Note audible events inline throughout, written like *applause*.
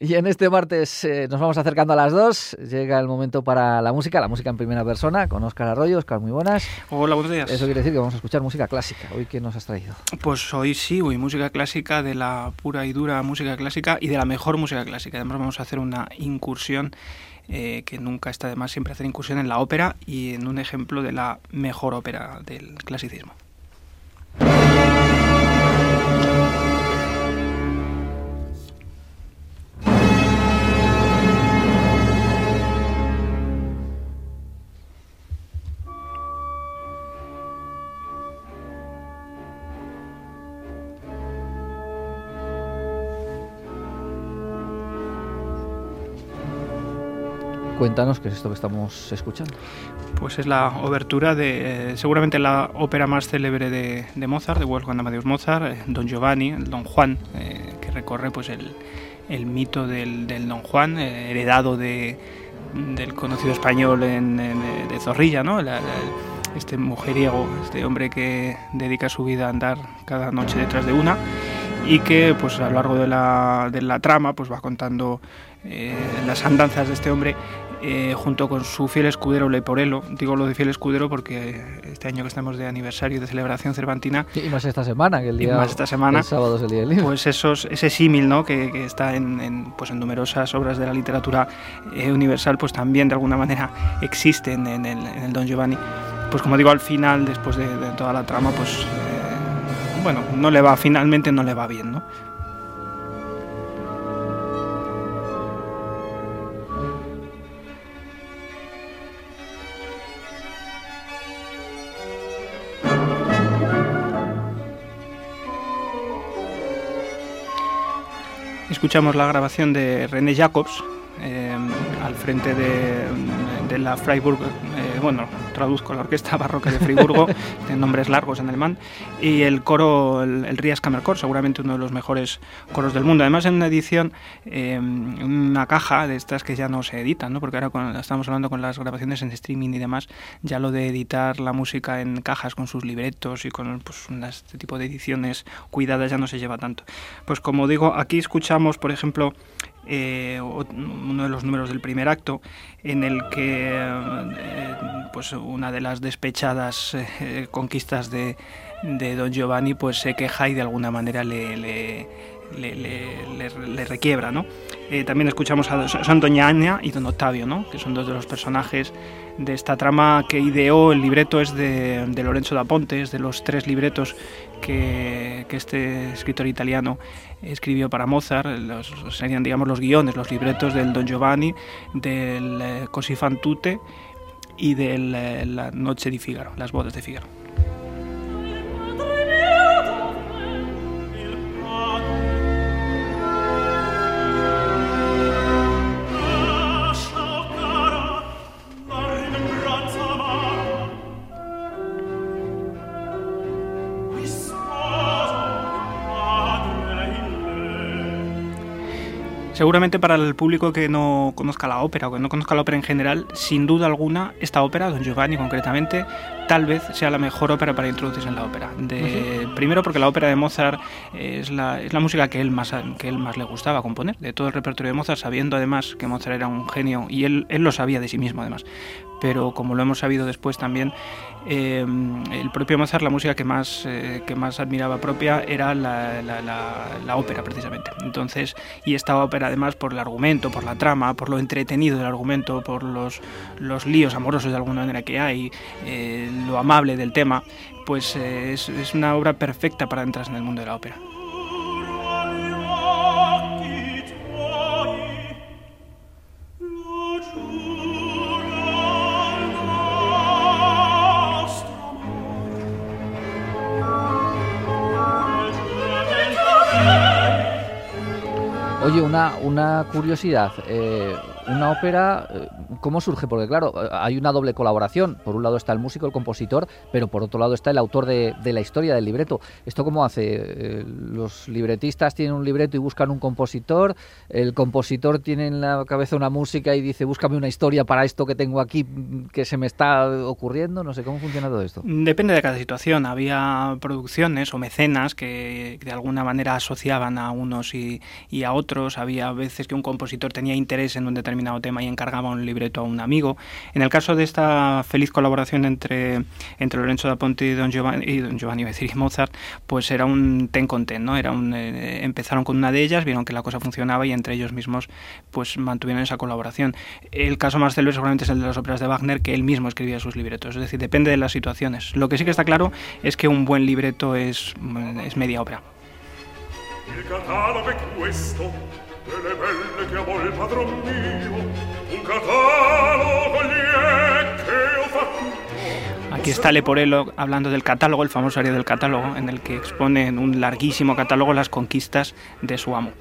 Y en este martes eh, nos vamos acercando a las dos. Llega el momento para la música, la música en primera persona, con Óscar Arroyo. Óscar, muy buenas. Hola, buenos días. Eso quiere decir que vamos a escuchar música clásica. ¿Hoy qué nos has traído? Pues hoy sí, hoy música clásica, de la pura y dura música clásica y de la mejor música clásica. Además vamos a hacer una incursión eh, que nunca está de más siempre hacer incursión en la ópera y en un ejemplo de la mejor ópera del clasicismo. Cuéntanos qué es esto que estamos escuchando. Pues es la obertura de seguramente la ópera más célebre de, Mozart, de Wolfgang Amadeus Mozart, eh, Don Giovanni, el Don Juan, eh, que recorre pues el, mito del, Don Juan, eh, heredado de, del conocido español de Zorrilla, ¿no? Este mujeriego, este hombre que dedica su vida a andar cada noche detrás de una y que pues a lo largo de la, de la trama pues va contando eh, las andanzas de este hombre eh, junto con su fiel escudero Leporello. Digo lo de fiel escudero porque este año que estamos de aniversario de celebración cervantina. y más esta semana, que el día. Y más esta semana. El sábado es el día del libro. Pues esos, ese símil ¿no? que, que está en, en, pues en numerosas obras de la literatura eh, universal, pues también de alguna manera existe en, en, el, en, el, Don Giovanni. Pues como digo, al final, después de, de toda la trama, pues eh, bueno, no le va, finalmente no le va bien, ¿no? Escuchamos la grabación de René Jacobs eh, al frente de, la Freiburg, eh, bueno, traduzco la Orquesta Barroca de Friburgo, *laughs* de nombres largos en alemán, y el coro, el, el Ries Kammerchor, seguramente uno de los mejores coros del mundo. Además, en una edición, eh, una caja de estas que ya no se editan, ¿no? porque ahora cuando estamos hablando con las grabaciones en streaming y demás, ya lo de editar la música en cajas con sus libretos y con pues, este tipo de ediciones cuidadas ya no se lleva tanto. Pues como digo, aquí escuchamos, por ejemplo, eh, uno de los números del primer acto, en el que eh, pues una de las despechadas eh, conquistas de, Don Giovanni pues se queja y de alguna manera le, le, requiebra. ¿no? También escuchamos a San Doña Aña y Don Octavio, ¿no? que son dos de los personajes de esta trama que ideó. El libreto es de, de Lorenzo da Ponte, es de los tres libretos que, este escritor italiano escribió para Mozart, serían digamos los guiones, los libretos del Don Giovanni, del eh, Così fan tutte y de la, la Noche de Figaro, las bodas de Figaro. Seguramente para el público que no conozca la ópera o que no conozca la ópera en general, sin duda alguna, esta ópera, Don Giovanni concretamente, tal vez sea la mejor ópera para introducirse en la ópera. De, uh -huh. Primero porque la ópera de Mozart es la, es la música que él, más, que él más le gustaba componer, de todo el repertorio de Mozart, sabiendo además que Mozart era un genio y él, él lo sabía de sí mismo además. Pero como lo hemos sabido después también, eh, el propio Mozart, la música que más, eh, que más admiraba propia era la, ópera precisamente. Entonces, y esta ópera además por el argumento, por la trama, por lo entretenido del argumento, por los, los líos amorosos de alguna manera que hay, eh, lo amable del tema, pues es, es una obra perfecta para entrar en el mundo de la ópera. Una, curiosidad. Eh, una ópera, eh, ¿cómo surge? Porque claro, hay una doble colaboración. Por un lado está el músico, el compositor, pero por otro lado está el autor de, la historia, del libreto. ¿Esto cómo hace? los libretistas tienen un libreto y buscan un compositor, el compositor tiene en la cabeza una música y dice, búscame una historia para esto que tengo aquí que se me está ocurriendo. No sé, ¿cómo funciona todo esto? Depende de cada situación. Había producciones o mecenas que de alguna manera asociaban a unos y, y a otros. Había veces que un compositor tenía interés en un determinado tema y encargaba un libreto a un amigo. En el caso de esta feliz colaboración entre, entre Lorenzo da Ponte y Don Giovanni, y Don Giovanni decir, Mozart, pues era un ten con ten, ¿no? Era un, eh, empezaron con una de ellas, vieron que la cosa funcionaba y entre ellos mismos pues mantuvieron esa colaboración. El caso más célebre seguramente es el de las óperas de Wagner, que él mismo escribía sus libretos, es decir, depende de las situaciones. Lo que sí que está claro es que un buen libreto es, es media obra. Aquí está Leporello hablando del catálogo, el famoso área del catálogo, en el que expone en un larguísimo catálogo las conquistas de su amo.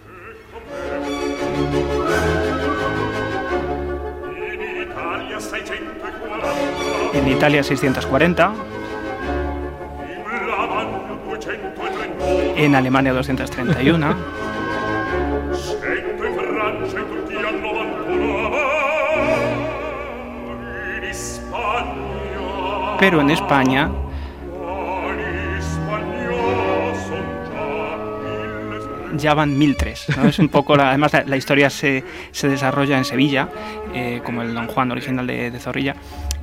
En Italia 640. En Alemania 231. Pero en España ya van 1003. ¿no? Es un poco además la, historia se, se, desarrolla en Sevilla, eh, como el Don Juan original de Zorrilla,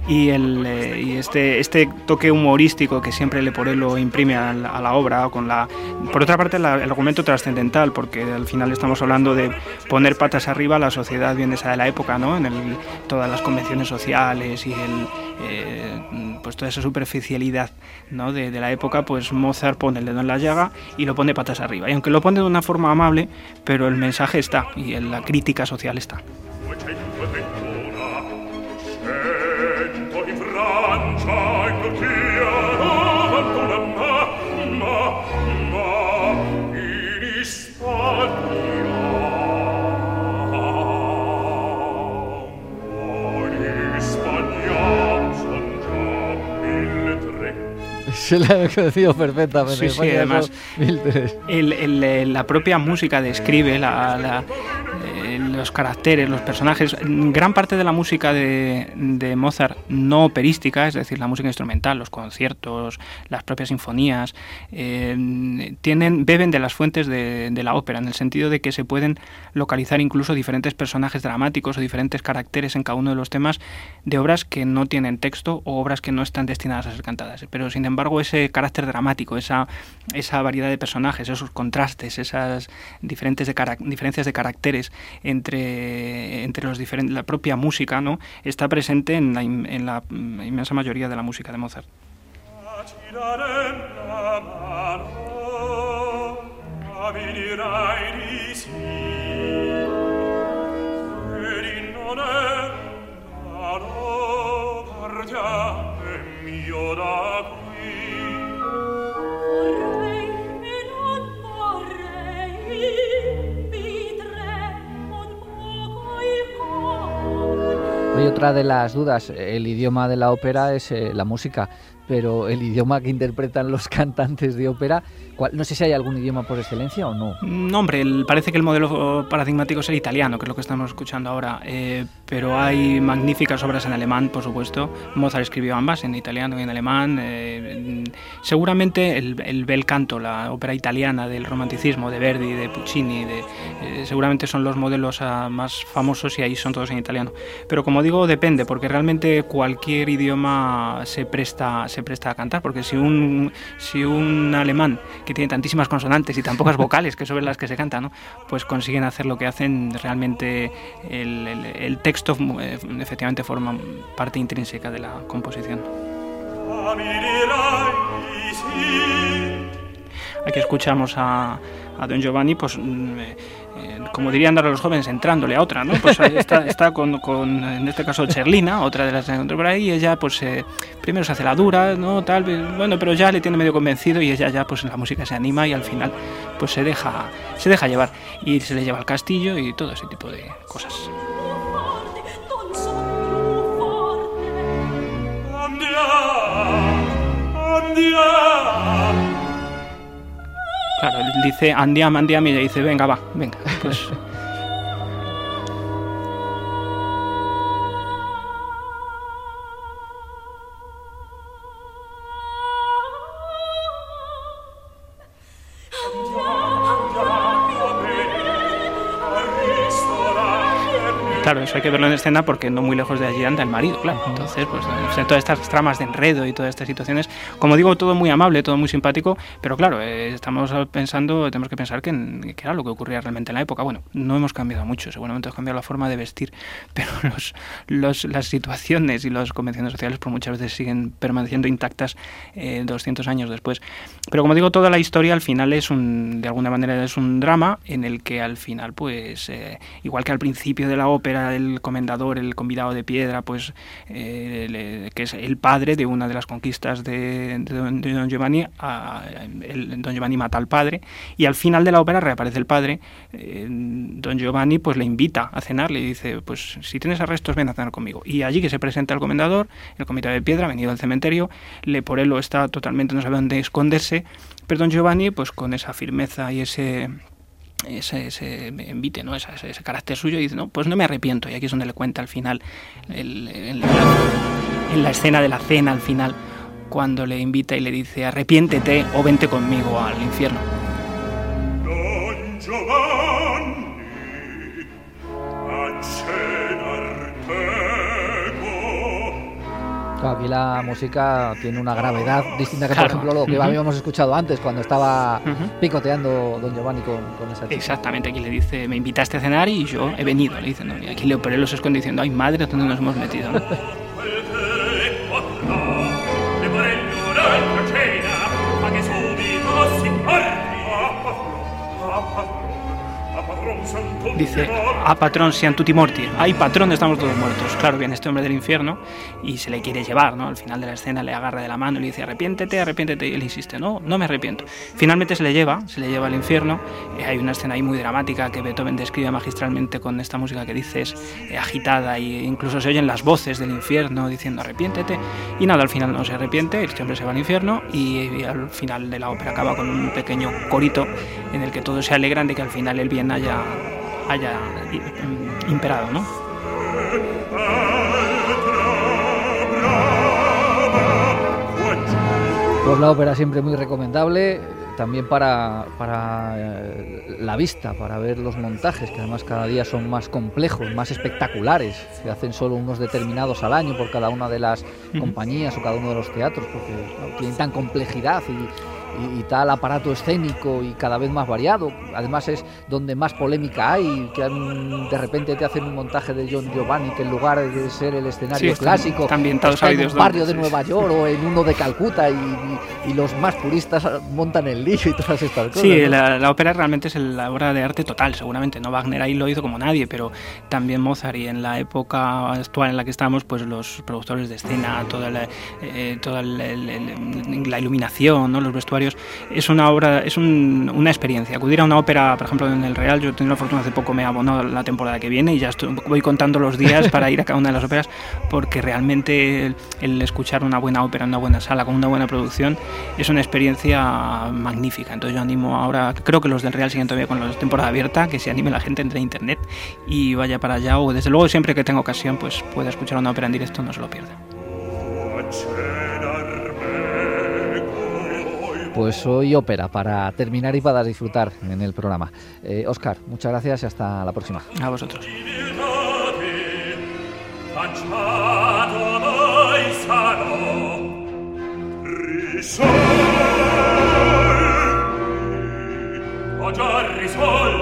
y, el, eh, este, este toque humorístico que siempre le lo imprime a la, la, obra, con la, por otra parte el argumento trascendental, porque al final estamos hablando de poner patas arriba a la sociedad bien esa de la época, ¿no? en el, todas las convenciones sociales y el, eh, pues toda esa superficialidad ¿no? de, de, la época, pues Mozart pone el dedo en la llaga y lo pone patas arriba. Y aunque lo pone de una forma amable, pero el mensaje está y la crítica social está. Se la he conocido perfectamente. Sí, sí, además, la propia música describe la, los caracteres, los personajes. Gran parte de la música de, Mozart no operística, es decir, la música instrumental, los conciertos, las propias sinfonías, eh, tienen, beben de las fuentes de, la ópera, en el sentido de que se pueden localizar incluso diferentes personajes dramáticos o diferentes caracteres en cada uno de los temas de obras que no tienen texto o obras que no están destinadas a ser cantadas. Pero sin embargo, ese carácter dramático, esa, esa variedad de personajes, esos contrastes, esas diferentes diferencias de caracteres entre, entre los diferentes, la propia música, ¿no? está presente en la, la inmensa mayoría de la música de Mozart. Hoy otra de las dudas, el idioma de la ópera es eh, la música pero el idioma que interpretan los *laughs* cantantes de ópera, no sé si hay algún idioma por excelencia o no. No, hombre, parece que el modelo paradigmático es el italiano, que es lo que estamos escuchando ahora, eh, pero hay magníficas obras en alemán, por supuesto. Mozart escribió ambas, en italiano y en alemán. Eh, seguramente el, bel canto, la ópera italiana del romanticismo, de Verdi, de Puccini, de, eh, seguramente son los modelos ah, más famosos y ahí son todos en italiano. Pero como digo, depende, porque realmente cualquier idioma se presta se presta a cantar, porque si un, si un alemán que tiene tantísimas consonantes y tan pocas *laughs* vocales, que sobre las que se canta, ¿no? pues consiguen hacer lo que hacen, realmente el, el, texto eh, efectivamente forma parte intrínseca de la composición. Aquí escuchamos a, a Don Giovanni, pues mm, eh, como dirían ahora los jóvenes, entrándole a otra, ¿no? Pues está, está con, con, en este caso, Cherlina, otra de las que encontró por ahí, y ella, pues, eh, primero se hace la dura, ¿no? Tal, pues, bueno, pero ya le tiene medio convencido y ella ya, pues, en la música se anima y al final, pues, se deja, se deja llevar. Y se le lleva al castillo y todo ese tipo de cosas. Andiamo! Claro, dice andiam, andiam y le dice, venga, va, venga, pues... *laughs* Claro, eso hay que verlo en escena porque no muy lejos de allí anda el marido, claro. Entonces, pues todas estas tramas de enredo y todas estas situaciones, como digo, todo muy amable, todo muy simpático, pero claro, eh, estamos pensando, tenemos que pensar que, que, era lo que ocurría realmente en la época. Bueno, no hemos cambiado mucho, seguramente hemos cambiado la forma de vestir, *laughs* pero los, los, las situaciones y las convenciones sociales por muchas veces siguen permaneciendo intactas eh, 200 años después. Pero como digo, toda la historia al final es un, de alguna manera es un drama en el que al final, pues, eh, igual que al principio de la ópera, el comendador, el convidado de piedra, pues eh, que es el padre de una de las conquistas de, Don, Giovanni. el, don Giovanni mata al padre y al final de la ópera reaparece el padre. Eh, don Giovanni pues le invita a cenar, le dice, pues si tienes arrestos ven a cenar conmigo. Y allí que se presenta el comendador, el convidado de piedra, venido al cementerio, le por él está totalmente, no sabe dónde esconderse, pero Don Giovanni pues con esa firmeza y ese ese, ese envite, ¿no? Ese, carácter suyo y dice, no, pues no me arrepiento. Y aquí es donde le cuenta al final, el, en la escena de la cena al final, cuando le invita y le dice, arrepiéntete o vente conmigo al infierno. Don aquí la música tiene una gravedad distinta que, por ejemplo, lo que habíamos escuchado antes cuando estaba picoteando Don Giovanni con, esa chica. Exactamente, aquí le dice, me invitaste a cenar y yo he venido. Le dice, no, y aquí Leoperello se esconde diciendo, ay madre, ¿dónde nos hemos metido? *laughs* Dice, a patrón sean tutti morti. Ay, patrón, estamos todos muertos. Claro, viene este hombre del infierno y se le quiere llevar, ¿no? Al final de la escena le agarra de la mano y le dice, arrepiéntete, arrepiéntete. Y él insiste, no, no me arrepiento. Finalmente se le lleva, se le lleva al infierno. Eh, hay una escena ahí muy dramática que Beethoven describe magistralmente con esta música que dices eh, agitada e incluso se oyen las voces del infierno diciendo, arrepiéntete. Y nada, al final no se arrepiente, este hombre se va al infierno y, y al final de la ópera acaba con un pequeño corito en el que todos se alegran de que al final el bien haya haya imperado, ¿no? Pues la ópera siempre muy recomendable, también para, para eh, la vista, para ver los montajes, que además cada día son más complejos, más espectaculares. Se hacen solo unos determinados al año por cada una de las compañías o cada uno de los teatros, porque tienen tan complejidad y, y, tal aparato escénico y cada vez más variado. Además es donde más polémica hay, que de repente te hacen un montaje de John Giovanni que en lugar de ser el escenario clásico está en un barrio de Nueva York o en uno de Calcuta y, los más puristas montan el lío y todas estas cosas. Sí, la, ópera realmente es la obra de arte total, seguramente. No Wagner ahí lo hizo como nadie, pero también Mozart y en la época actual en la que estamos, pues los productores de escena, toda la, eh, toda la iluminación, ¿no? los vestuarios es una obra, es una experiencia. Acudir a una ópera, por ejemplo, en el Real, yo he tenido la fortuna hace poco, me abonado la temporada que viene y ya estoy, voy contando los días para ir a cada una de las óperas porque realmente el, escuchar una buena ópera en una buena sala con una buena producción es una experiencia magnífica. Entonces yo animo ahora, creo que los del Real siguen todavía con la temporada abierta, que se anime la gente entre internet y vaya para allá o desde luego siempre que tenga ocasión pues pueda escuchar una ópera en directo, no se lo pierda. Pues hoy ópera para terminar y para disfrutar en el programa. Oscar, eh, muchas gracias y hasta la próxima. A vosotros. Ho già risolto